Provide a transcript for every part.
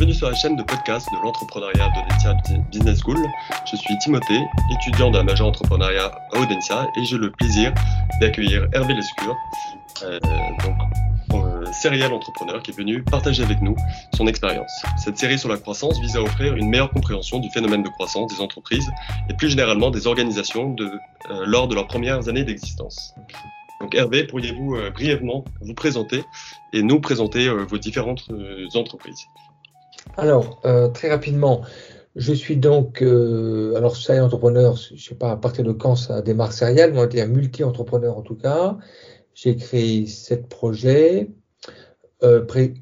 Bienvenue sur la chaîne de podcast de l'entrepreneuriat d'Audencia Business School. Je suis Timothée, étudiant de la majeure entrepreneuriat à Audencia et j'ai le plaisir d'accueillir Hervé Lescure, euh, donc euh, serial entrepreneur qui est venu partager avec nous son expérience. Cette série sur la croissance vise à offrir une meilleure compréhension du phénomène de croissance des entreprises et plus généralement des organisations euh, lors de leurs premières années d'existence. Donc Hervé, pourriez-vous euh, brièvement vous présenter et nous présenter euh, vos différentes entreprises? Alors, très rapidement, je suis donc, alors serial entrepreneur, je ne sais pas à partir de quand ça démarre serial, mais on été un multi-entrepreneur en tout cas. J'ai créé sept projets,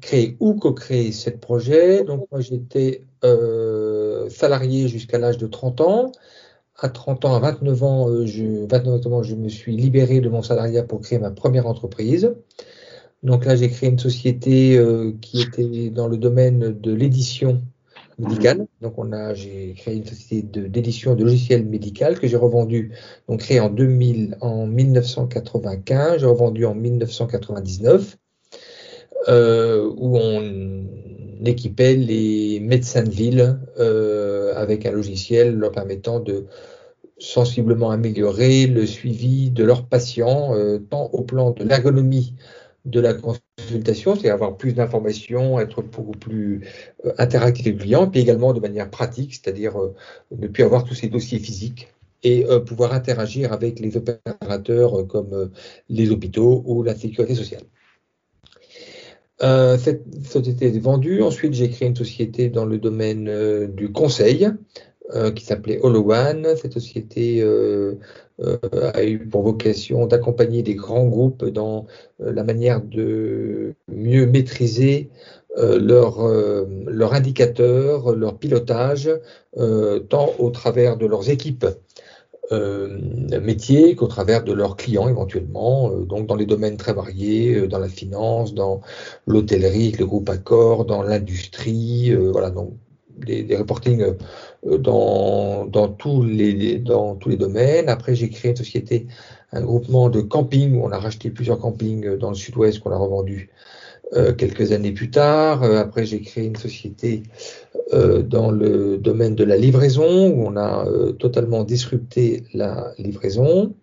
créé ou co-créé sept projets. Donc moi j'étais salarié jusqu'à l'âge de 30 ans à 30 ans, à 29 ans, euh, je, 29 je me suis libéré de mon salariat pour créer ma première entreprise. Donc là, j'ai créé une société euh, qui était dans le domaine de l'édition médicale. Donc on a, j'ai créé une société d'édition de, logiciels médicaux que j'ai revendu, donc créé en 2000, en 1995, j'ai revendu en 1999, euh, où on équipait les médecins de ville euh, avec un logiciel leur permettant de sensiblement améliorer le suivi de leurs patients, euh, tant au plan de l'ergonomie de la consultation, c'est avoir plus d'informations, être beaucoup plus euh, interactif avec le client, puis également de manière pratique, c'est-à-dire ne plus avoir tous ces dossiers physiques et pouvoir interagir avec les opérateurs comme les hôpitaux ou la sécurité sociale. Euh, cette société est vendue. Ensuite, j'ai créé une société dans le domaine euh, du conseil euh, qui s'appelait HoloOne. Cette société a eu pour vocation d'accompagner des grands groupes dans la manière de mieux maîtriser leurs leur indicateurs, leur pilotage, tant au travers de leurs équipes euh, métiers qu'au travers de leurs clients éventuellement, euh, donc dans les domaines très variés, euh, dans la finance, dans l'hôtellerie, le groupe Accor, dans l'industrie, voilà, donc des, reportings dans, dans, tous les, dans tous les domaines. Après, j'ai créé une société, un groupement de camping où on a racheté plusieurs campings dans le sud-ouest qu'on a revendu euh, quelques années plus tard. Euh, après, j'ai créé une société euh, dans le domaine de la livraison où on a totalement disrupté la livraison.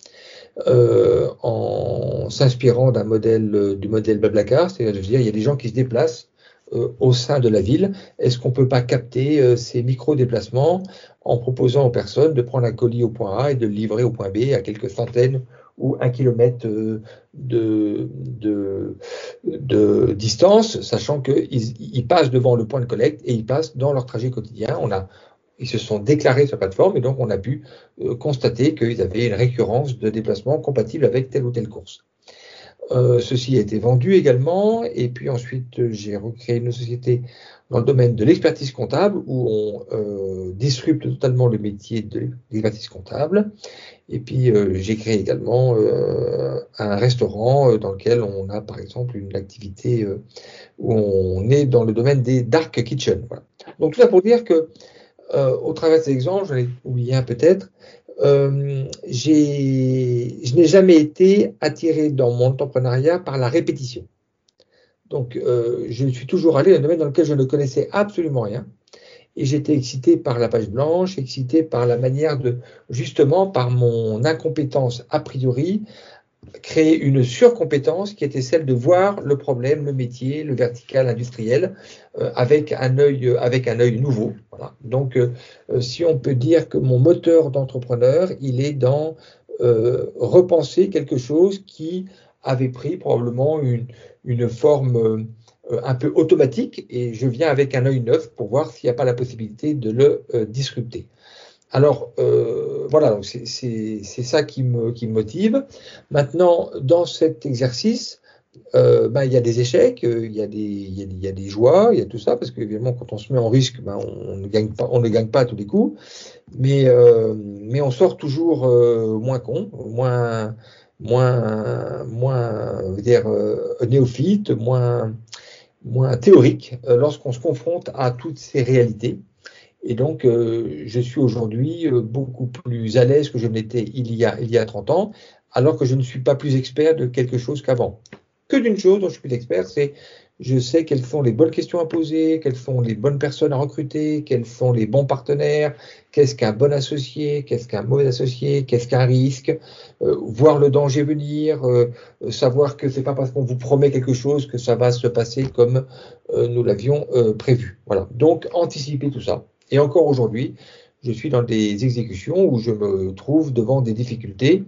en s'inspirant d'un modèle du modèle Blablacar, c'est-à-dire dire il y a des gens qui se déplacent au sein de la ville. Est-ce qu'on peut pas capter ces micro-déplacements en proposant aux personnes de prendre un colis au point A et de le livrer au point B à quelques centaines ou un kilomètre euh, de, distance, sachant qu'ils ils passent devant le point de collecte et ils passent dans leur trajet quotidien. On a, ils se sont déclarés sur la plateforme et donc on a pu euh, constater qu'ils avaient une récurrence de déplacement compatible avec telle ou telle course. Euh, ceci a été vendu également et puis ensuite j'ai recréé une société dans le domaine de l'expertise comptable où on euh, disrupte totalement le métier de l'expertise comptable. Et puis euh, j'ai créé également euh, un restaurant euh, dans lequel on a par exemple une activité euh, où on est dans le domaine des dark kitchen. Voilà. Donc tout ça pour dire que au travers de ces exemples, j'en ai oublié un peut-être, je n'ai jamais été attiré dans mon entrepreneuriat par la répétition. Donc, euh, je suis toujours allé dans un domaine dans lequel je ne connaissais absolument rien. Et j'étais excité par la page blanche, excité par la manière de, justement, par mon incompétence a priori, créer une surcompétence qui était celle de voir le problème, le métier, le vertical industriel euh, avec un œil, avec un œil nouveau. Donc, euh, si on peut dire que mon moteur d'entrepreneur, il est dans euh, repenser quelque chose qui avait pris probablement une, une forme euh, un peu automatique et je viens avec un œil neuf pour voir s'il n'y a pas la possibilité de le euh, disrupter. Alors euh, voilà, c'est ça qui me, motive. Maintenant, dans cet exercice, euh, ben, il y a des échecs, il y a des, il y a, des joies, il y a tout ça, parce qu'évidemment, quand on se met en risque, ben, on, ne gagne pas, on ne gagne à tous les coups, mais, euh, on sort toujours euh, moins con, moins, moins, euh, néophyte, moins, théorique euh, lorsqu'on se confronte à toutes ces réalités. Et donc, euh, je suis aujourd'hui beaucoup plus à l'aise que je l'étais il, y a, il y a 30 ans, alors que je ne suis pas plus expert de quelque chose qu'avant. Que d'une chose dont je suis expert, c'est je sais quelles sont les bonnes questions à poser, quelles sont les bonnes personnes à recruter, quels sont les bons partenaires, qu'est-ce qu'un bon associé, qu'est-ce qu'un mauvais associé, qu'est-ce qu'un risque, euh, voir le danger venir, euh, savoir que c'est pas parce qu'on vous promet quelque chose que ça va se passer comme euh, nous l'avions prévu. Voilà. Donc anticiper tout ça. Et encore aujourd'hui, je suis dans des exécutions où je me trouve devant des difficultés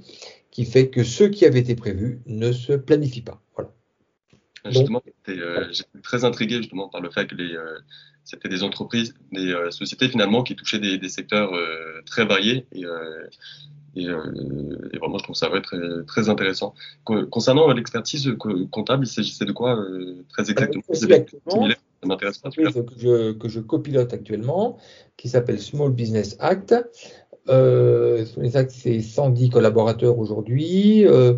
qui fait que ce qui avait été prévu ne se planifie pas. Voilà. Justement, euh, j'étais très intrigué justement par le fait que les, euh, c'était des entreprises, des euh, sociétés finalement qui touchaient des, des secteurs très variés et, et, et, vraiment je trouve ça très, très intéressant. Concernant l'expertise comptable, il s'agissait de quoi très exactement? Ça m'intéresse pas. Que je, que je copilote actuellement, qui s'appelle Small Business Act. Euh, c'est 110 collaborateurs aujourd'hui, euh,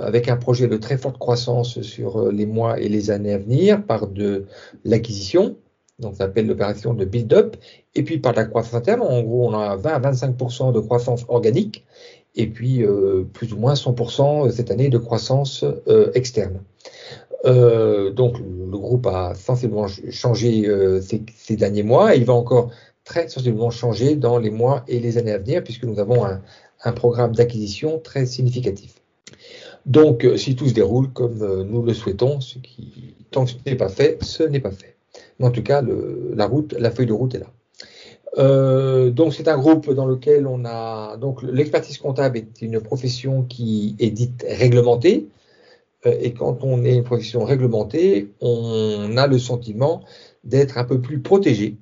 avec un projet de très forte croissance sur euh, les mois et les années à venir par de l'acquisition, donc ça s'appelle l'opération de build-up, et puis par la croissance interne. En gros, on a 20 à 25% de croissance organique, et puis euh, plus ou moins 100% cette année de croissance externe. Euh, donc le groupe a sensiblement changé ces, ces, derniers mois et il va encore très sensiblement changer dans les mois et les années à venir, puisque nous avons un, programme d'acquisition très significatif. Donc, euh, si tout se déroule comme euh, nous le souhaitons, ce qui, tant que ce n'est pas fait, ce n'est pas fait. Mais en tout cas, la route, la feuille de route est là. Euh, donc, c'est un groupe dans lequel on a donc l'expertise comptable est une profession qui est dite réglementée. Et quand on est une profession réglementée, on a le sentiment d'être un peu plus protégé.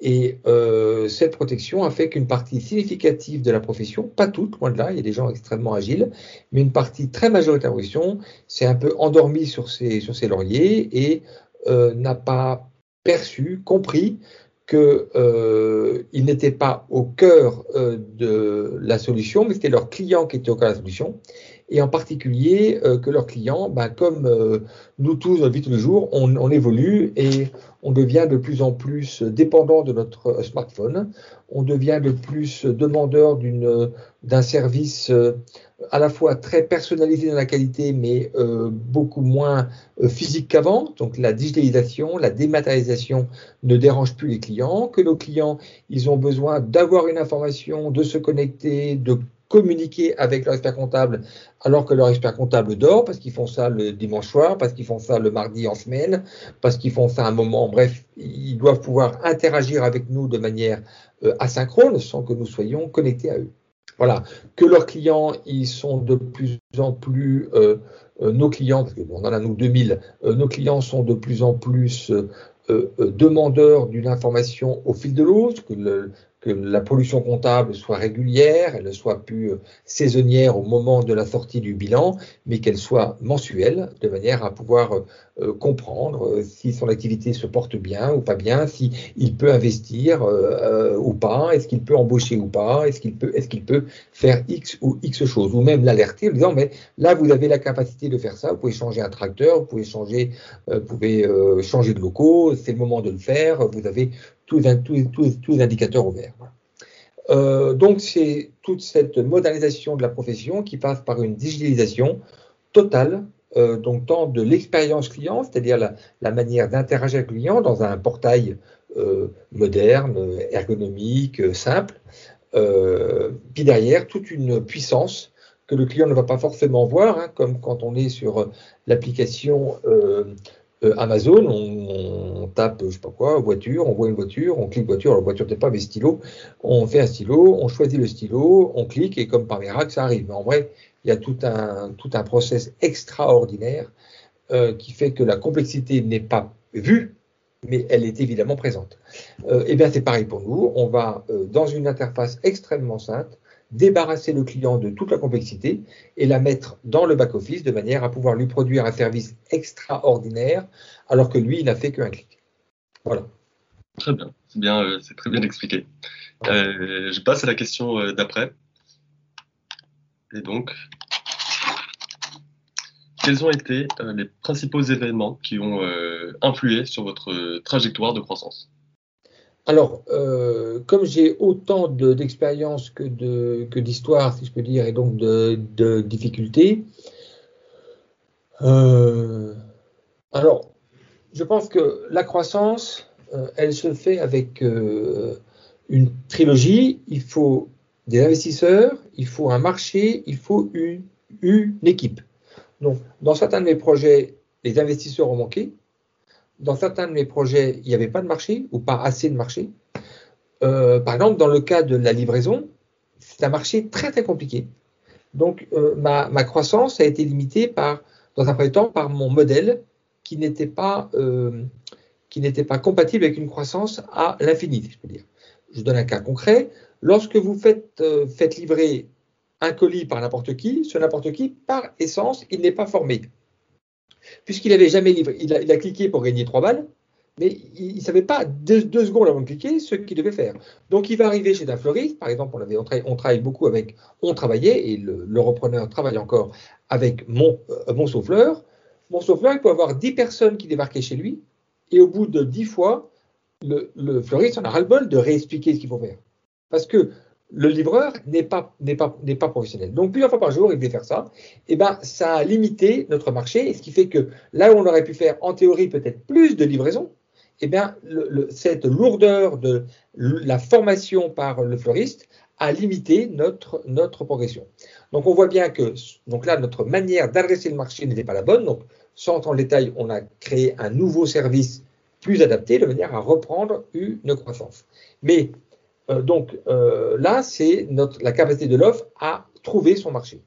Et euh, cette protection a fait qu'une partie significative de la profession, pas toute, loin de là, il y a des gens extrêmement agiles, mais une partie très majoritaire de la profession s'est un peu endormie sur ses, sur ses lauriers et euh, n'a pas perçu, compris qu'il euh, n'était pas au cœur euh, de la solution, mais c'était leur client qui était au cœur de la solution, et en particulier euh, que leurs clients, ben, comme euh, nous tous dans la vie tous les jours, on, on évolue et on devient de plus en plus dépendant de notre euh, smartphone, on devient de plus demandeur d'une, d'un service euh, à la fois très personnalisé dans la qualité, mais euh, beaucoup moins physique qu'avant. Donc la digitalisation, la dématérialisation ne dérange plus les clients, que nos clients, ils ont besoin d'avoir une information, de se connecter, de communiquer avec leur expert comptable alors que leur expert comptable dort, parce qu'ils font ça le dimanche soir, parce qu'ils font ça le mardi en semaine, parce qu'ils font ça à un moment, bref, ils doivent pouvoir interagir avec nous de manière euh, asynchrone sans que nous soyons connectés à eux. Voilà, que leurs clients, ils sont de plus en plus, euh, euh, nos clients, parce qu'on en a nous 2000, nos clients sont de plus en plus demandeurs d'une information au fil de l'eau, que le, que la pollution comptable soit régulière, elle ne soit plus euh, saisonnière au moment de la sortie du bilan, mais qu'elle soit mensuelle, de manière à pouvoir euh, euh, comprendre si son activité se porte bien ou pas bien, si il peut investir ou pas, est-ce qu'il peut embaucher ou pas, est-ce qu'il peut, est-ce qu'il peut faire X ou X choses, ou même l'alerter en disant mais là vous avez la capacité de faire ça, vous pouvez changer un tracteur, vous pouvez changer, vous pouvez changer de locaux, c'est le moment de le faire, vous avez tous, les indicateurs ouverts. Euh, donc c'est toute cette modernisation de la profession qui passe par une digitalisation totale, euh, donc tant de l'expérience client, c'est-à-dire la, manière d'interagir avec le client dans un portail euh, moderne, ergonomique, simple, puis derrière toute une puissance que le client ne va pas forcément voir, hein, comme quand on est sur l'application euh, Amazon, on, tape, je sais pas quoi, voiture, on voit une voiture, on clique voiture, la voiture n'est pas, mais stylo, on fait un stylo, on choisit le stylo, on clique et comme par miracle, ça arrive. Mais en vrai, il y a tout un, tout un process extraordinaire euh, qui fait que la complexité n'est pas vue, mais elle est évidemment présente. Euh, et bien c'est pareil pour nous, on va euh, dans une interface extrêmement simple, débarrasser le client de toute la complexité et la mettre dans le back-office de manière à pouvoir lui produire un service extraordinaire alors que lui, il n'a fait qu'un clic. Voilà. Très bien, c'est bien, euh, c'est très bien expliqué. Euh, je passe à la question euh, d'après. Et donc, quels ont été les principaux événements qui ont influé sur votre trajectoire de croissance? Alors, euh, comme j'ai autant d'expérience que d'histoire, si je peux dire, et donc de, difficultés, euh, alors, je pense que la croissance, euh, elle se fait avec une trilogie. Il faut des investisseurs, il faut un marché, il faut une, une équipe. Donc, dans certains de mes projets, les investisseurs ont manqué. Dans certains de mes projets, il n'y avait pas de marché ou pas assez de marché. Euh, par exemple, dans le cas de la livraison, c'est un marché très très compliqué. Donc, euh, ma, croissance a été limitée par, dans un premier temps, par mon modèle qui n'était pas, euh, compatible avec une croissance à l'infini, je peux dire. Je donne un cas concret. Lorsque vous faites, faites livrer un colis par n'importe qui, ce n'importe qui, par essence, il n'est pas formé. Puisqu'il n'avait jamais livré, il a, cliqué pour gagner trois balles, mais il ne savait pas deux, secondes avant de cliquer ce qu'il devait faire. Donc il va arriver chez un fleuriste, par exemple, on, avait, on, travaille, beaucoup avec, on travaillait, et le, le repreneur travaille encore avec mon, euh, mon souffleur. Mon souffleur, il peut avoir 10 personnes qui débarquaient chez lui, et au bout de 10 fois, le, le fleuriste en a ras-le-bol de réexpliquer ce qu'il faut faire. Parce que le livreur n'est pas, n'est pas, n'est pas professionnel. Donc plusieurs fois par jour, il devait faire ça. Et ben, ça a limité notre marché, ce qui fait que là où on aurait pu faire en théorie peut-être plus de livraisons, eh bien, cette lourdeur de la formation par le fleuriste a limité notre, notre progression. Donc, on voit bien que, donc là, notre manière d'adresser le marché n'était pas la bonne. Donc, sans entrer en détail, on a créé un nouveau service plus adapté de manière à reprendre une croissance. Mais, donc, euh, là, c'est la capacité de l'offre à trouver son marché.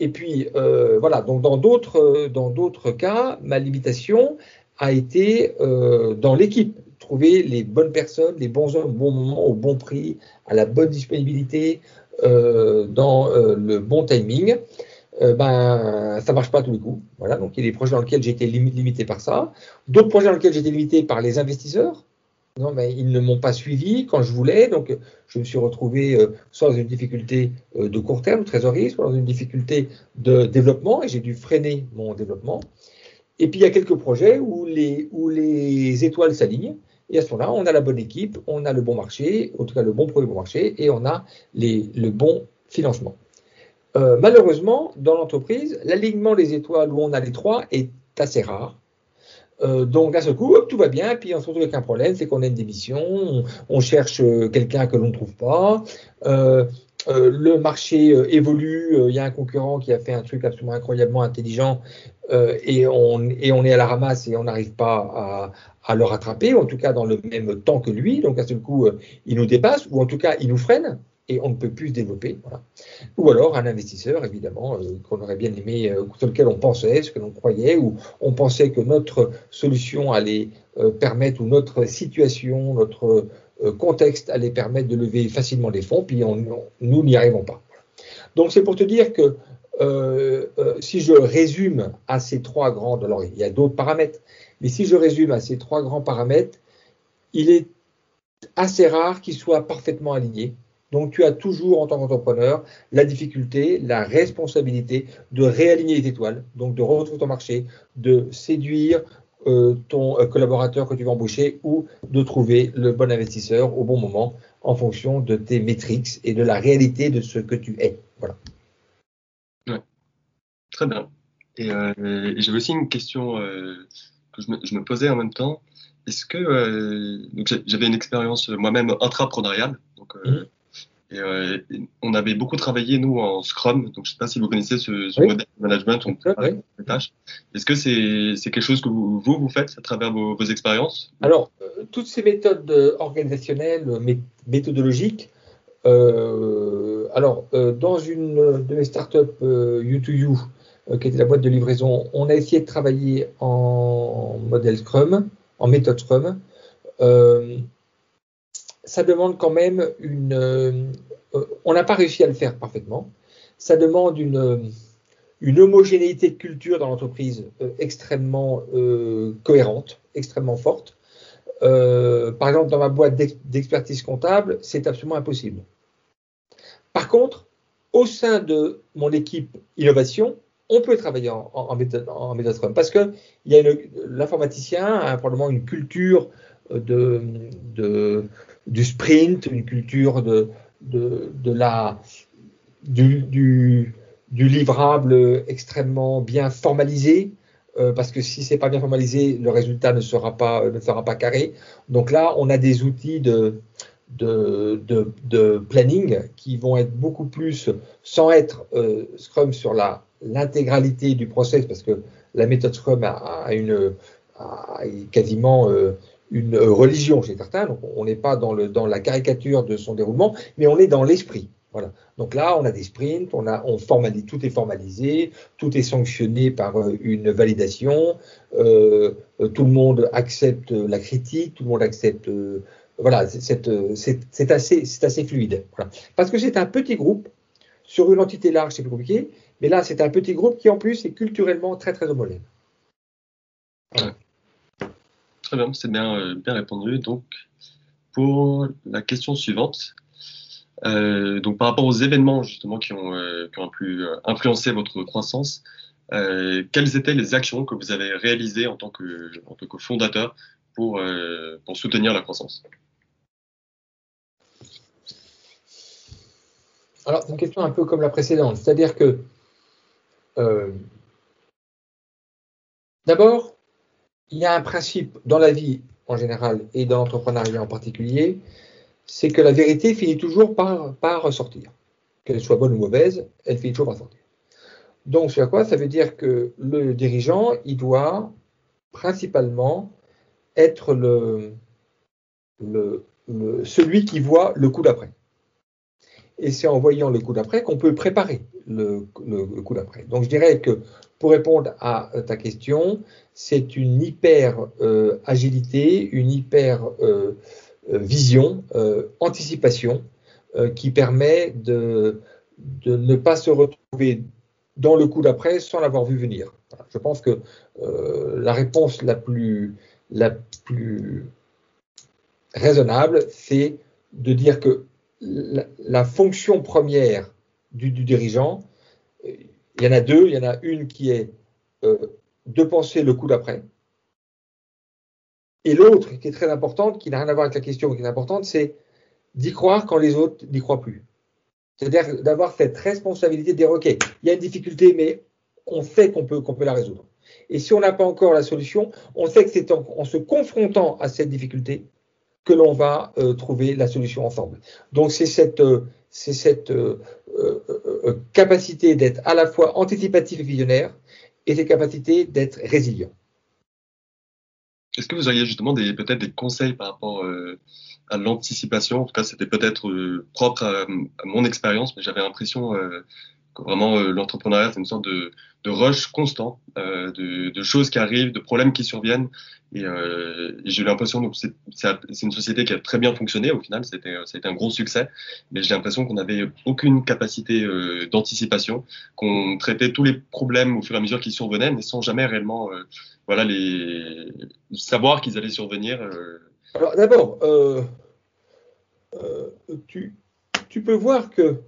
Et puis, euh, voilà, donc dans d'autres, dans d'autres cas, ma limitation, a été euh, dans l'équipe. Trouver les bonnes personnes, les bons hommes au bon moment, au bon prix, à la bonne disponibilité, euh, dans euh, le bon timing. Euh, ben, ça marche pas à tous les coups. Voilà, donc il y a des projets dans lesquels j'ai été limité par ça. D'autres projets dans lesquels j'ai été limité par les investisseurs. Non, mais ils ne m'ont pas suivi quand je voulais, donc je me suis retrouvé euh, soit dans une difficulté euh, de court terme, trésorerie, soit dans une difficulté de développement, et j'ai dû freiner mon développement. Et puis il y a quelques projets où les, où les étoiles s'alignent. Et à ce moment-là, on a la bonne équipe, on a le bon marché, en tout cas le bon produit bon marché, et on a les, le bon financement. Euh, malheureusement, dans l'entreprise, l'alignement des étoiles où on a les trois est assez rare. Euh, donc d'un seul coup, tout va bien, puis on se retrouve avec un problème, c'est qu'on a une démission, on, cherche quelqu'un que l'on ne trouve pas, euh, euh, le marché euh, évolue, euh, il y a un concurrent qui a fait un truc absolument incroyablement intelligent et, on, est à la ramasse et on n'arrive pas à, à, le rattraper, en tout cas dans le même temps que lui, donc à ce coup il nous dépasse, ou en tout cas il nous freine et on ne peut plus se développer. Ou alors un investisseur, évidemment, euh, qu'on aurait bien aimé, euh, sur lequel on pensait, ce que l'on croyait, ou on pensait que notre solution allait euh, permettre, ou notre situation, notre contexte allait permettre de lever facilement des fonds, puis on, nous n'y arrivons pas. Donc c'est pour te dire que si je résume à ces trois grands, alors il y a d'autres paramètres, mais si je résume à ces trois grands paramètres, il est assez rare qu'ils soient parfaitement alignés. Donc tu as toujours en tant qu'entrepreneur la difficulté, la responsabilité de réaligner les étoiles, donc de retrouver ton marché, de séduire euh, ton euh, collaborateur que tu vas embaucher ou de trouver le bon investisseur au bon moment en fonction de tes métriques et de la réalité de ce que tu es. Voilà. Ouais. Très bien. Et, euh, j'avais aussi une question que je me, je me, posais en même temps. Est-ce que j'avais une expérience moi-même intrapreneuriale, donc mmh. Et, euh, on avait beaucoup travaillé, nous, en Scrum. Donc, je ne sais pas si vous connaissez ce, ce oui. modèle de management. On oui. les tâches. Est-ce que c'est quelque chose que vous, vous, vous faites à travers vos, vos expériences? Alors, euh, toutes ces méthodes organisationnelles, méthodologiques, euh, alors, euh, dans une de mes startups euh, U2U, qui était la boîte de livraison, on a essayé de travailler en modèle Scrum, en méthode Scrum. Euh, ça demande quand même une. Euh, on n'a pas réussi à le faire parfaitement. Ça demande une, une homogénéité de culture dans l'entreprise euh, extrêmement euh, cohérente, extrêmement forte. Euh, par exemple, dans ma boîte d'expertise comptable, c'est absolument impossible. Par contre, au sein de mon équipe innovation, on peut travailler en, en, parce que l'informaticien a probablement une culture de, du sprint, une culture de, de, de la, du, du, du, livrable extrêmement bien formalisé. euh, parce que si c'est pas bien formalisé, le résultat ne sera pas, ne sera pas carré. Donc là, on a des outils de, de, de, planning qui vont être beaucoup plus, sans être euh, Scrum sur l'intégralité du process, parce que la méthode Scrum a, une a quasiment euh, une religion chez certains. Donc on n'est pas dans, la caricature de son déroulement, mais on est dans l'esprit. Voilà. Donc là, on a des sprints, on a, on formalise, tout est formalisé, tout est sanctionné par euh, une validation, euh, euh, tout le monde accepte la critique, tout le monde accepte. voilà, c'est assez, assez fluide. Parce que c'est un petit groupe, sur une entité large, c'est plus compliqué, mais là, c'est un petit groupe qui, en plus, est culturellement très, très homogène. C'est bien, bien répondu. Donc, pour la question suivante, euh, donc par rapport aux événements justement qui ont, euh, pu euh, influencer votre croissance, quelles étaient les actions que vous avez réalisées en tant que, en tant que fondateur pour, pour soutenir la croissance? Alors, c'est une question un peu comme la précédente, c'est-à-dire que d'abord, il y a un principe dans la vie en général et dans l'entrepreneuriat en particulier, c'est que la vérité finit toujours par, par ressortir. Qu'elle soit bonne ou mauvaise, elle finit toujours par sortir. Donc, c'est quoi Ça veut dire que le dirigeant, il doit principalement être celui qui voit le coup d'après. Et c'est en voyant le coup d'après qu'on peut préparer le, coup d'après. Donc, je dirais que pour répondre à ta question, c'est une hyper euh, agilité, une hyper euh, euh, vision, euh, anticipation, euh, qui permet de, de, ne pas se retrouver dans le coup d'après sans l'avoir vu venir. Je pense que la réponse la plus, la plus raisonnable, c'est de dire que la, fonction première du, dirigeant, il y en a deux. Il y en a une qui est de penser le coup d'après, et l'autre, qui est très importante, qui n'a rien à voir avec la question, mais qui est importante, c'est d'y croire quand les autres n'y croient plus. C'est-à-dire d'avoir cette responsabilité de dire, OK, il y a une difficulté, mais on sait qu'on peut, qu'on peut la résoudre. Et si on n'a pas encore la solution, on sait que c'est en, se confrontant à cette difficulté que l'on va euh, trouver la solution ensemble. Donc c'est cette, euh, c'est cette euh, capacité d'être à la fois anticipatif et visionnaire et cette capacité d'être résilient. Est-ce que vous auriez justement peut-être des conseils par rapport euh, à l'anticipation? En tout cas, c'était peut-être euh, propre à, mon expérience, mais j'avais l'impression euh, vraiment l'entrepreneuriat, c'est une sorte de, de rush constant, de, de, choses qui arrivent, de problèmes qui surviennent. Et, et j'ai l'impression que c'est une société qui a très bien fonctionné au final, c'était un gros succès, mais j'ai l'impression qu'on n'avait aucune capacité d'anticipation, qu'on traitait tous les problèmes au fur et à mesure qu'ils survenaient, mais sans jamais réellement voilà, les savoir qu'ils allaient survenir. Euh. Alors d'abord, euh, euh, tu, tu, peux voir que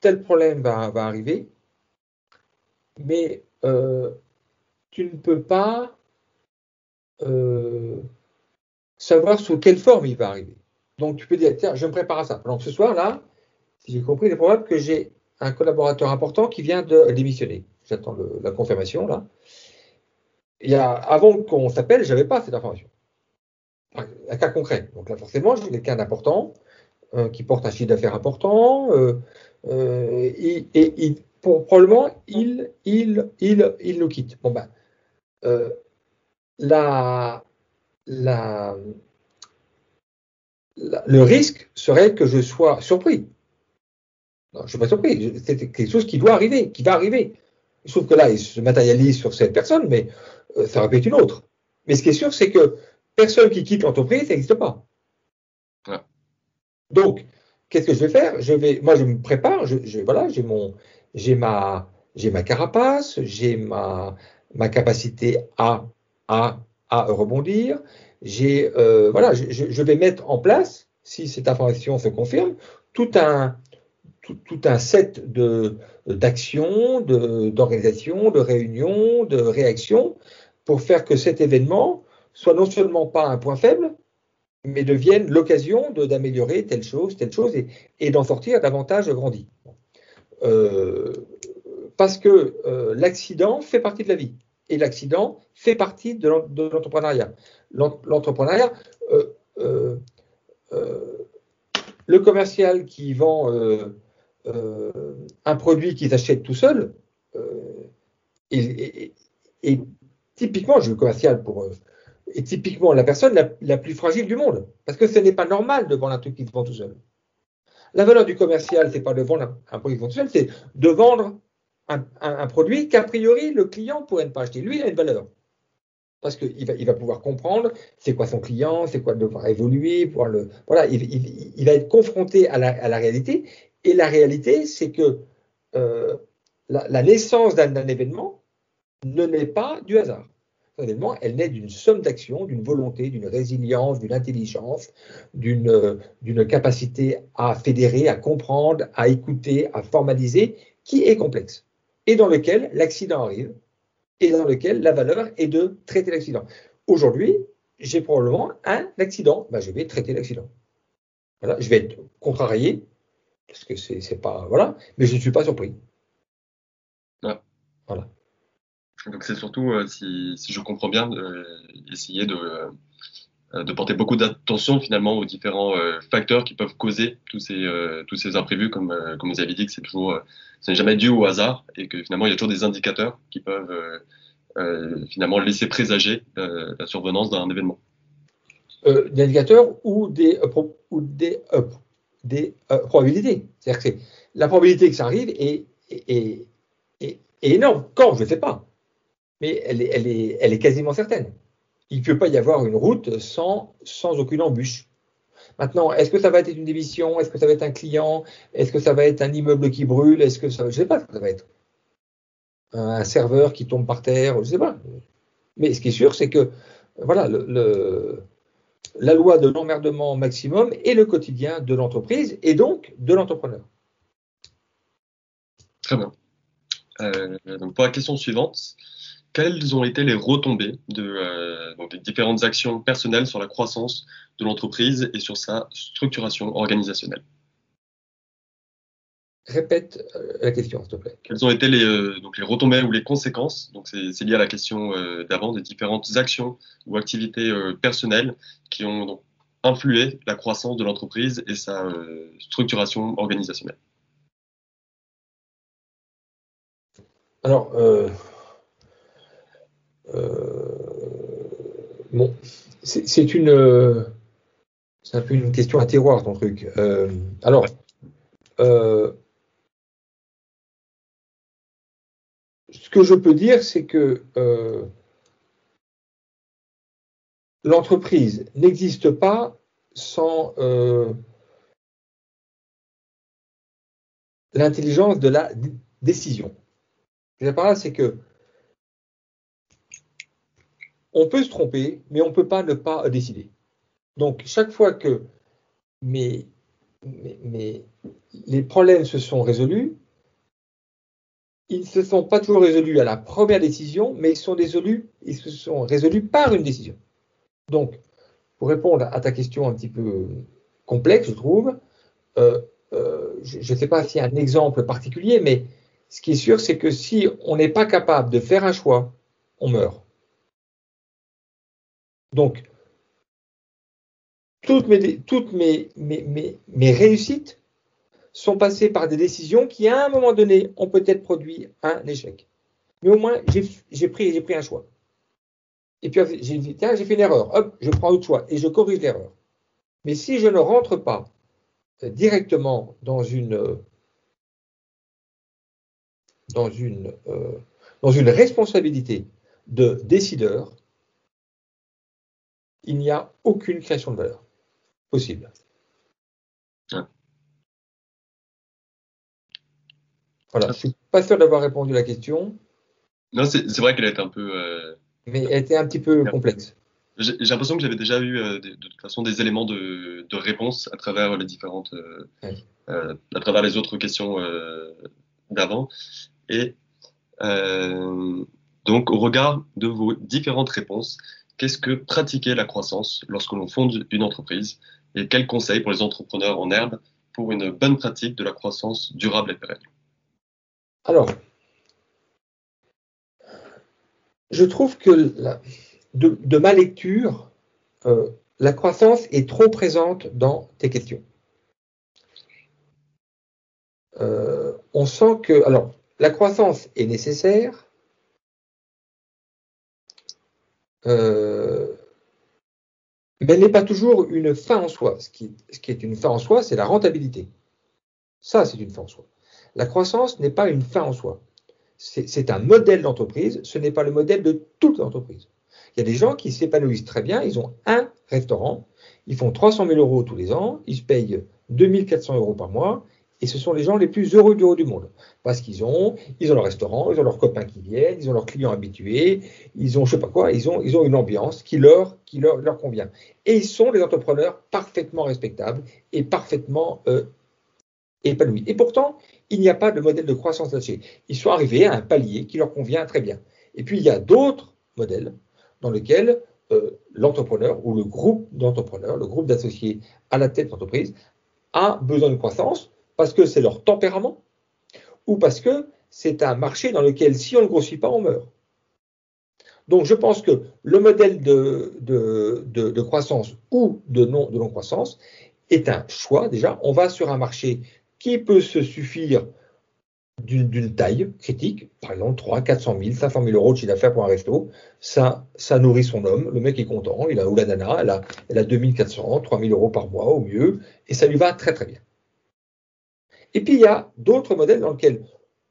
tel problème va, arriver, mais tu ne peux pas savoir sous quelle forme il va arriver. Donc tu peux dire, tiens, je me prépare à ça. Donc ce soir-là, si j'ai compris, il est probable que j'ai un collaborateur important qui vient de démissionner. J'attends la confirmation là avant qu'on s'appelle, j'avais pas cette information. un cas concret. Donc là, forcément, j'ai quelqu'un d'important euh, qui porte un chiffre d'affaires important euh, euh, et, et, probablement il, il, il, il nous quitte. Bon ben, la, la, le risque serait que je sois surpris. Non, je ne suis pas surpris. C'est quelque chose qui doit arriver, qui va arriver. Sauf que là, il se matérialise sur cette personne, mais euh, ça répète une autre. Mais ce qui est sûr, c'est que personne qui quitte l'entreprise, ça n'existe pas. Donc, qu'est-ce que je vais faire? Je moi, je me prépare. Voilà, j'ai mon, j'ai ma, j'ai ma carapace, j'ai ma, ma capacité à, à, à rebondir. Euh, voilà, je, vais mettre en place, si cette information se confirme, tout un, tout, un set de d'actions, d'organisations, de réunions, de réactions pour faire que cet événement soit non seulement pas un point faible, mais devienne l'occasion d'améliorer telle chose, telle chose, et, d'en sortir davantage grandi. Euh, parce que euh, l'accident fait partie de la vie. et l'accident fait partie de l'entrepreneuriat. L'entrepreneuriat, euh, le commercial qui vend un produit qu'il achète tout seul, et, typiquement, je veux commercial pour est typiquement la personne la, plus fragile du monde. Parce que ce n'est pas normal de vendre un truc qui se vend tout seul. La valeur du commercial, c'est pas de vendre un, produit qui se vend tout seul, c'est de vendre un, produit qu'a priori le client pourrait ne pas acheter. Lui, il a une valeur. Parce qu'il va, pouvoir comprendre c'est quoi son client, c'est quoi devoir évoluer, pouvoir le. Voilà, il, va être confronté à la, réalité. Et la réalité, c'est que euh, la, naissance d'un événement ne naît pas du hasard elle naît d'une somme d'actions, d'une volonté, d'une résilience, d'une intelligence, d'une capacité à fédérer, à comprendre, à écouter, à formaliser, qui est complexe, et dans lequel l'accident arrive, et dans lequel la valeur est de traiter l'accident. Aujourd'hui, j'ai probablement un accident, ben, je vais traiter l'accident. Voilà, je vais être contrarié, parce que c'est pas. Voilà, mais je ne suis pas surpris. Voilà. Donc c'est surtout, euh, si, je comprends bien, euh, essayer de, euh, de porter beaucoup d'attention finalement aux différents facteurs qui peuvent causer tous ces, imprévus, comme, vous avez dit que c'est toujours, ce n'est jamais dû au hasard et que finalement il y a toujours des indicateurs qui peuvent finalement laisser présager la survenance d'un événement. des indicateurs ou des, probabilités. C'est-à-dire que la probabilité que ça arrive est, est énorme. Quand? Je ne sais pas mais elle est, quasiment certaine. Il ne peut pas y avoir une route sans, aucune embûche. Maintenant, est-ce que ça va être une démission? Est-ce que ça va être un client? Est-ce que ça va être un immeuble qui brûle? Est-ce que ça, je ne sais pas ce que ça va être. Un serveur qui tombe par terre, je ne sais pas. Mais ce qui est sûr, c'est que voilà, la loi de l'emmerdement maximum est le quotidien de l'entreprise et donc de l'entrepreneur. Très bien. Euh, donc pour la question suivante, quelles ont été les retombées de, euh, des différentes actions personnelles sur la croissance de l'entreprise et sur sa structuration organisationnelle? Répète euh, la question, s'il te plaît. Quelles ont été les, euh, donc les retombées ou les conséquences? Donc, c'est lié à la question d'avant des différentes actions ou activités personnelles qui ont donc, influé la croissance de l'entreprise et sa structuration organisationnelle. Alors, bon, c'est une, c'est un peu une question à terroir ton truc. Euh, alors, euh, ce que je peux dire, c'est que l'entreprise n'existe pas sans l'intelligence de la décision. Ce là, c'est que on peut se tromper, mais on ne peut pas ne pas décider. Donc, chaque fois que les problèmes se sont résolus, ils ne se sont pas toujours résolus à la première décision, mais ils, sont résolus, ils se sont résolus par une décision. Donc, pour répondre à ta question un petit peu complexe, je trouve, euh, euh, je ne sais pas s'il y a un exemple particulier, mais ce qui est sûr, c'est que si on n'est pas capable de faire un choix, on meurt. Donc, toutes mes, réussites sont passées par des décisions qui, à un moment donné, ont peut-être produit un échec. Mais au moins, j'ai pris, pris un choix. Et puis, j'ai dit, tiens, j'ai fait une erreur. Hop, je prends autre choix et je corrige l'erreur. Mais si je ne rentre pas euh, directement dans une, euh, dans une, euh, dans une responsabilité de décideur, il n'y a aucune création de valeur possible. Voilà, je suis pas sûr d'avoir répondu à la question. Non, c'est vrai qu'elle est un peu. Euh, Mais elle était un petit peu complexe. J'ai l'impression que j'avais déjà eu euh, de, toute façon des éléments de, réponse à travers les différentes, euh, à travers les autres questions d'avant. Et donc, au regard de vos différentes réponses, Qu'est-ce que pratiquer la croissance lorsque l'on fonde une entreprise et quels conseils pour les entrepreneurs en herbe pour une bonne pratique de la croissance durable et pérenne? Alors, Je trouve que de, ma lecture, euh, la croissance est trop présente dans tes questions. Euh, on sent que, alors, la croissance est nécessaire, euh, elle n'est pas toujours une fin en soi. Ce qui, ce qui est une fin en soi, c'est la rentabilité. Ça, c'est une fin en soi. La croissance n'est pas une fin en soi. C'est un modèle d'entreprise, ce n'est pas le modèle de toute l'entreprise. Il y a des gens qui s'épanouissent très bien, ils ont un restaurant, ils font 300 000 euros tous les ans, ils se payent 2400 euros par mois, et ce sont les gens les plus heureux du haut du monde. Parce qu'ils ont, ils ont leur restaurant, ils ont leurs copains qui viennent, ils ont leurs clients habitués, ils ont je sais pas quoi, ils ont, ils ont une ambiance qui leur, qui leur, leur convient. Et ils sont des entrepreneurs parfaitement respectables et parfaitement euh, épanouis. Et pourtant, il n'y a pas de modèle de croissance là-dessus. Ils sont arrivés à un palier qui leur convient très bien. Et puis, il y a d'autres modèles dans lesquels euh, l'entrepreneur ou le groupe d'entrepreneurs, le groupe d'associés à la tête d'entreprise a besoin de croissance parce que c'est leur tempérament ou parce que c'est un marché dans lequel si on ne grossit pas, on meurt. Donc je pense que le modèle de, de, croissance ou de non-croissance est un choix déjà. On va sur un marché qui peut se suffire d'une taille critique, par exemple 3, 400 000, 500 000 euros de chiffre d'affaires pour un resto, ça, ça nourrit son homme, le mec est content, il a, ou la nana, elle a, elle a 2400, 3000 euros par mois au mieux, et ça lui va très très bien. Et puis, il y a d'autres modèles dans lesquels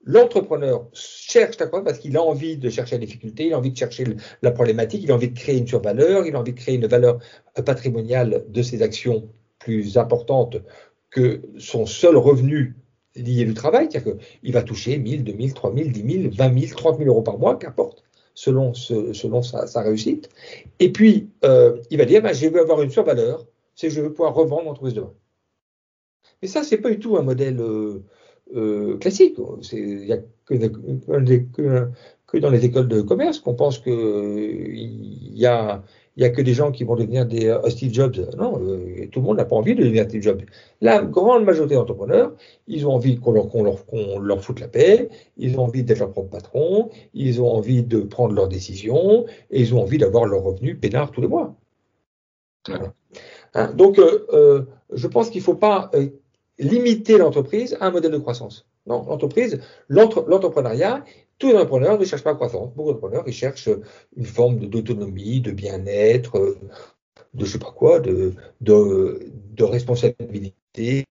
l'entrepreneur cherche quoi parce qu'il a envie de chercher la difficulté, il a envie de chercher la problématique, il a envie de créer une survaleur, il a envie de créer une valeur patrimoniale de ses actions plus importante que son seul revenu lié du travail, c'est-à-dire qu'il va toucher 1000, 2000, 3000, 10 000, 20 000, 30 000 euros par mois, qu'importe, selon, selon sa, réussite. Et puis, euh, il va dire, ben, je veux avoir une survaleur, c'est que je veux pouvoir revendre mon entreprise demain. Mais ça, c'est pas du tout un modèle euh, euh, classique. Il n'y a que, que, dans les écoles de commerce qu'on pense qu'il y a, y a que des gens qui vont devenir des euh, Steve Jobs. Non, tout le monde n'a pas envie de devenir Steve Jobs. La grande majorité d'entrepreneurs, ils ont envie qu'on leur, leur, leur, foute la paix, ils ont envie d'être leur propre patron, ils ont envie de prendre leurs décisions, et ils ont envie d'avoir leur revenu peinard tous les mois. Hein, donc, je pense qu'il ne faut pas limiter l'entreprise à un modèle de croissance. Non, l'entreprise, l'entrepreneuriat, tous les entrepreneurs ne cherchent pas la croissance. Beaucoup d'entrepreneurs, ils cherchent une forme d'autonomie, de bien-être, de je sais pas quoi, de, de, responsabilité,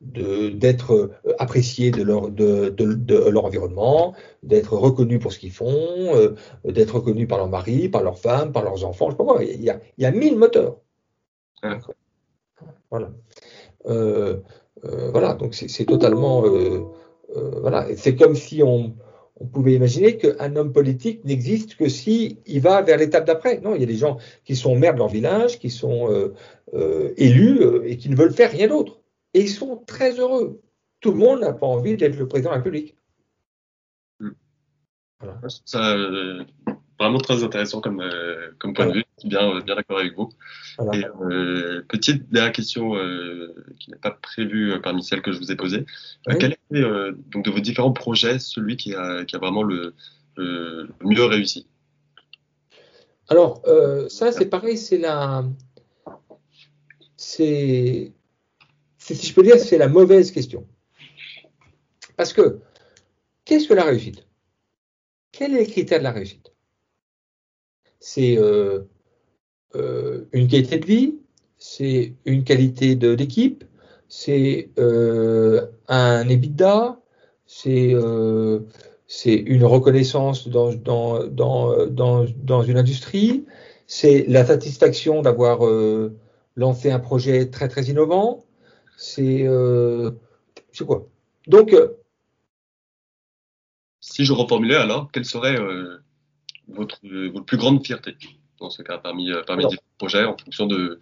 d'être apprécié de leur, de, de, leur environnement, d'être reconnu pour ce qu'ils font, euh, d'être reconnu par leur mari, par leur femme, par leurs enfants, je sais pas quoi. Il y a, il y a mille moteurs. Voilà. Euh, euh, voilà, donc c'est totalement. Euh, voilà, c'est comme si on, pouvait imaginer qu'un homme politique n'existe que si il va vers l'étape d'après. Non, il y a des gens qui sont maires de leur village, qui sont élus et qui ne veulent faire rien d'autre. Et ils sont très heureux. Tout le monde n'a pas envie d'être le président de la République. Voilà. Ça, vraiment très intéressant comme, euh, comme point de vue. Bien, euh, bien d'accord avec vous. Et, euh, petite dernière question qui n'est pas prévue parmi celles que je vous ai posées. quel est, donc, de vos différents projets, celui qui a, qui a vraiment le, mieux réussi? Alors, ça, c'est pareil, c'est la. C'est. Si je peux dire, c'est la mauvaise question. Parce que, qu'est-ce que la réussite? Quel est le critère de la réussite? C'est euh, euh, une qualité de vie, c'est une qualité d'équipe, c'est euh, un EBITDA, c'est une reconnaissance dans, dans, dans, dans, une industrie, c'est la satisfaction d'avoir lancé un projet très très innovant, c'est quoi? Donc, si je reformulais alors, quelle serait votre, votre, plus grande fierté dans ce cas, parmi, euh, parmi les projets, en fonction de,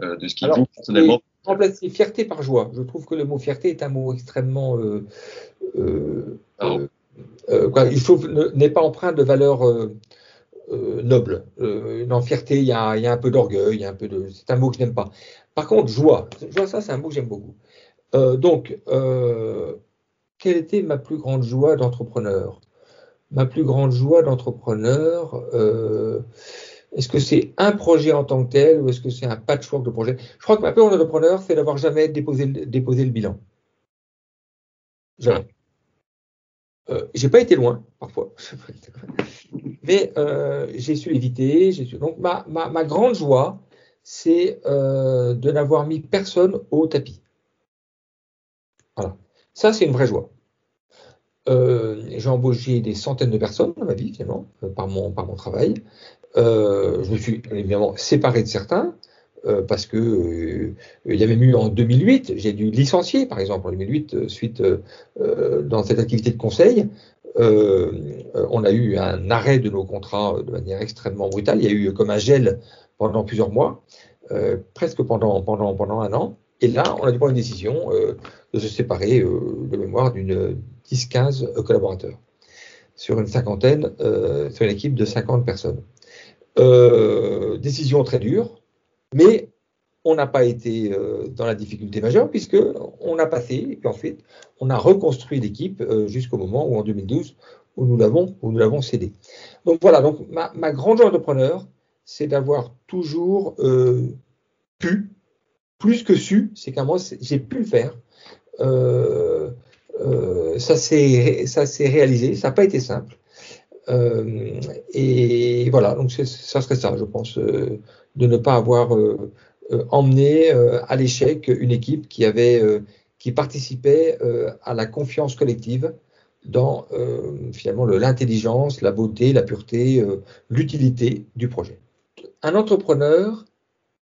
euh, de ce qui vous, personnellement Remplacer fierté par joie. Je trouve que le mot fierté est un mot extrêmement. Euh, euh, quoi, il faut n'est pas empreint de valeur noble. non, fierté, il y a, il y a un peu d'orgueil, il y a un peu de. C'est un mot que je n'aime pas. Par contre, joie. Joie, ça, c'est un mot que j'aime beaucoup. donc, quelle était ma plus grande joie d'entrepreneur? Ma plus grande joie d'entrepreneur, euh, est-ce que c'est un projet en tant que tel ou est-ce que c'est un patchwork de projets? Je crois que ma plus grande d'entrepreneur, c'est d'avoir jamais déposé, le bilan. Jamais. Euh, j'ai pas été loin, parfois. Mais euh, j'ai su l'éviter. Su... Donc, ma, grande joie, c'est euh, de n'avoir mis personne au tapis. Voilà. Ça, c'est une vraie joie. Euh, j'ai embauché des centaines de personnes dans ma vie, finalement, euh, par, mon, par mon travail. Euh, je me suis évidemment séparé de certains. Parce que il y avait eu en 2008, j'ai dû licencier par exemple en 2008 euh, suite dans cette activité de conseil, on a eu un arrêt de nos contrats de manière extrêmement brutale. Il y a eu comme un gel pendant plusieurs mois, presque pendant pendant pendant un an. Et là, on a dû prendre une décision de se séparer de mémoire d'une 10-15 collaborateurs sur une cinquantaine, sur une équipe de 50 personnes. décision très dure mais on n'a pas été euh, dans la difficulté majeure puisque on a passé et puis ensuite on a reconstruit l'équipe euh, jusqu'au moment où en 2012 où nous l'avons où nous l'avons cédé. Donc voilà, donc ma, ma grande joie d'entrepreneur, c'est d'avoir toujours euh, pu, plus que su, c'est qu'à moi j'ai pu le faire. Euh, euh, ça s'est réalisé, ça n'a pas été simple. et voilà, donc ça serait ça, je pense de ne pas avoir euh, euh, emmené euh, à l'échec une équipe qui avait qui participait à la confiance collective dans finalement l'intelligence, la beauté, la pureté, l'utilité du projet. Un entrepreneur,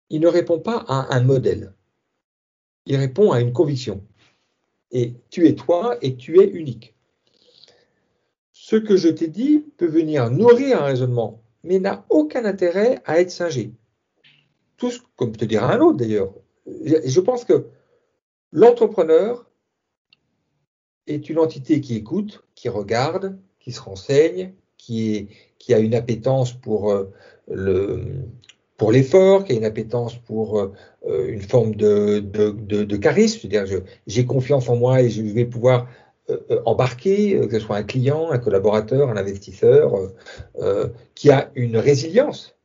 il ne répond pas à un modèle, il répond à une conviction. Et tu es toi et tu es unique. Ce que je t'ai dit peut venir nourrir un raisonnement, mais n'a aucun intérêt à être singé comme te dira un autre d'ailleurs. Je pense que l'entrepreneur est une entité qui écoute, qui regarde, qui se renseigne, qui, qui a une appétence pour euh, le pour l'effort, qui a une appétence pour euh, une forme de, de, de, charisme, c'est-à-dire j'ai confiance en moi et je vais pouvoir euh, embarquer, que ce soit un client, un collaborateur, un investisseur, qui a une résilience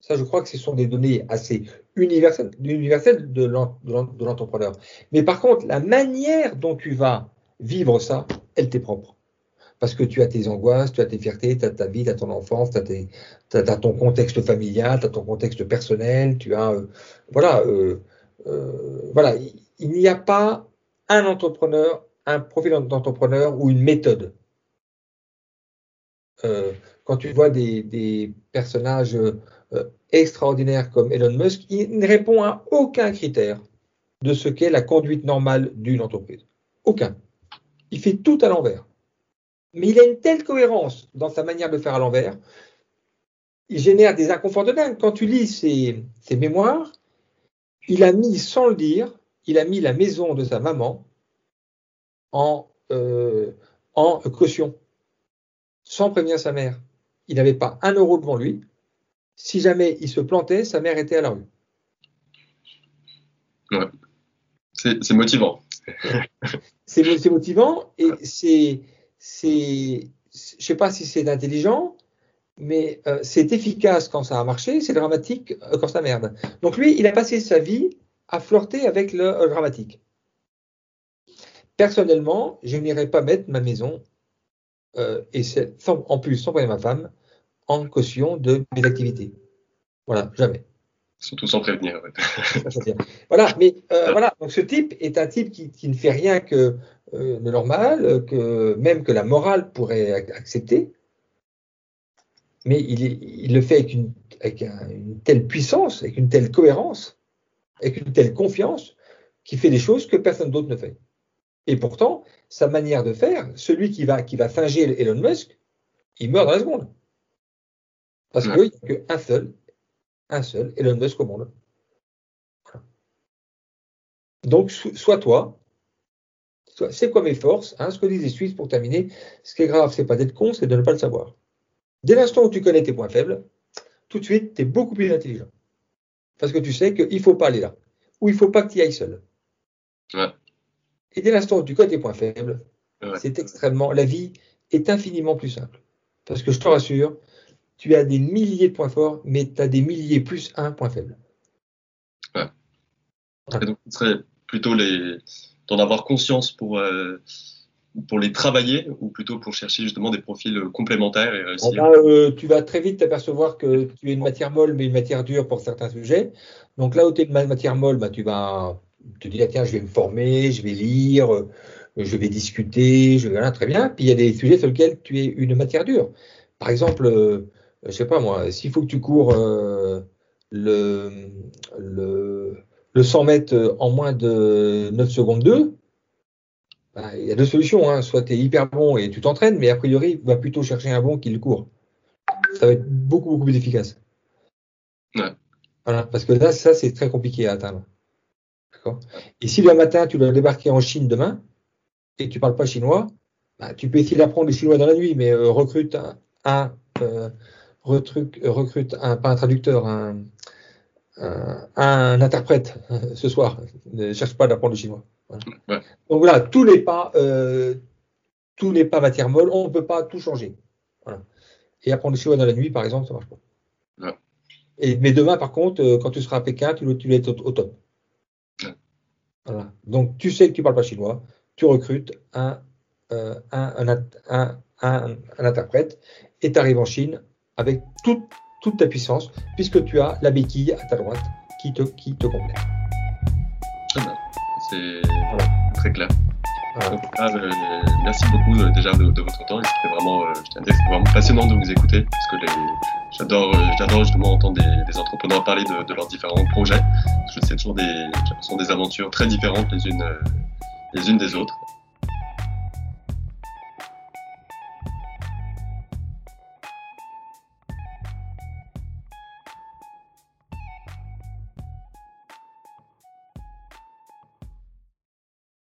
ça, je crois que ce sont des données assez universelles de l'entrepreneur. Mais par contre, la manière dont tu vas vivre ça, elle t'est propre. Parce que tu as tes angoisses, tu as tes fiertés, tu as ta vie, tu as ton enfance, tu as, ton contexte familial, tu as ton contexte personnel, tu as. Euh, voilà. Euh, euh, voilà. Il, n'y a pas un entrepreneur, un profil d'entrepreneur ou une méthode. quand tu vois des, personnages euh, extraordinaire comme Elon Musk, il ne répond à aucun critère de ce qu'est la conduite normale d'une entreprise. Aucun. Il fait tout à l'envers. Mais il a une telle cohérence dans sa manière de faire à l'envers, il génère des inconforts de dingue. Quand tu lis ses, mémoires, il a mis, sans le dire, il a mis la maison de sa maman en, euh, en caution, sans prévenir sa mère. Il n'avait pas un euro devant lui, si jamais il se plantait, sa mère était à la rue. Ouais. C'est motivant. c'est motivant et c'est, je sais pas si c'est intelligent, mais euh, c'est efficace quand ça a marché, c'est dramatique euh, quand ça merde. Donc lui, il a passé sa vie à flirter avec le euh, dramatique. Personnellement, je n'irai pas mettre ma maison, et en plus sans prévenir ma femme, en caution de mes activités. Voilà, jamais. Surtout sans prévenir. voilà, mais euh, voilà, donc ce type est un type qui, ne fait rien que euh, de normal, que même que la morale pourrait accepter, mais il, le fait avec, une, une, telle puissance, avec une telle cohérence, avec une telle confiance, qui fait des choses que personne d'autre ne fait. Et pourtant, sa manière de faire, celui qui va, qui va finger Elon Musk, il meurt dans la seconde. Parce qu'il n'y a qu'un seul, un seul Elon Musk au monde. Donc, sois toi. C'est quoi mes forces hein, Ce que disent les Suisses pour terminer, ce qui est grave, c'est pas d'être con, c'est de ne pas le savoir. Dès l'instant où tu connais tes points faibles, tout de suite, tu es beaucoup plus intelligent. Parce que tu sais qu'il ne faut pas aller là. Ou il ne faut pas que tu y ailles seul. Et dès l'instant où tu connais tes points faibles, c'est extrêmement. La vie est infiniment plus simple. Parce que je te rassure, tu as des milliers de points forts, mais tu as des milliers plus un point faible. Ouais. Et donc, ce serait plutôt les d'en avoir conscience pour, euh, pour les travailler ou plutôt pour chercher justement des profils complémentaires et réussir ben, euh, Tu vas très vite t'apercevoir que tu es une matière molle, mais une matière dure pour certains sujets. Donc là où tu es une matière molle, ben, tu vas te dire, tiens, je vais me former, je vais lire, euh, je vais discuter, je vais, très bien. Puis il y a des sujets sur lesquels tu es une matière dure. Par exemple, euh, je sais pas moi, s'il faut que tu cours euh, le, le, le 100 mètres en moins de 9 secondes 2, ben, il y a deux solutions. Hein. Soit tu es hyper bon et tu t'entraînes, mais a priori, va plutôt chercher un bon qui le court. Ça va être beaucoup, beaucoup plus efficace. Ouais. Voilà, parce que là, ça, c'est très compliqué à atteindre. Et si le matin, tu dois débarquer en Chine demain, et tu ne parles pas chinois, bah, tu peux essayer d'apprendre le chinois dans la nuit, mais euh, recrute un, euh, recrute, un, pas un traducteur, un, un, interprète ce soir. Ne cherche pas d'apprendre le chinois. Donc voilà, tout n'est pas, euh, tout n'est pas matière molle, on ne peut pas tout changer. Et apprendre le chinois dans la nuit, par exemple, ça ne marche pas. Et, mais demain, par contre, quand tu seras à Pékin, tu, tu vas être au top. Donc, tu sais que tu ne parles pas chinois, tu recrutes un, euh, un, un, un, interprète et tu arrives en Chine avec toute, toute ta puissance, puisque tu as la béquille à ta droite qui te, qui te complète. C'est très clair. Euh, merci beaucoup euh, déjà de, votre temps. C'était vraiment, je vraiment passionnant de vous écouter parce que j'adore, j'adore justement entendre des, entrepreneurs parler de, de, leurs différents projets. Parce que c'est toujours des, des aventures très différentes les unes, les unes des autres.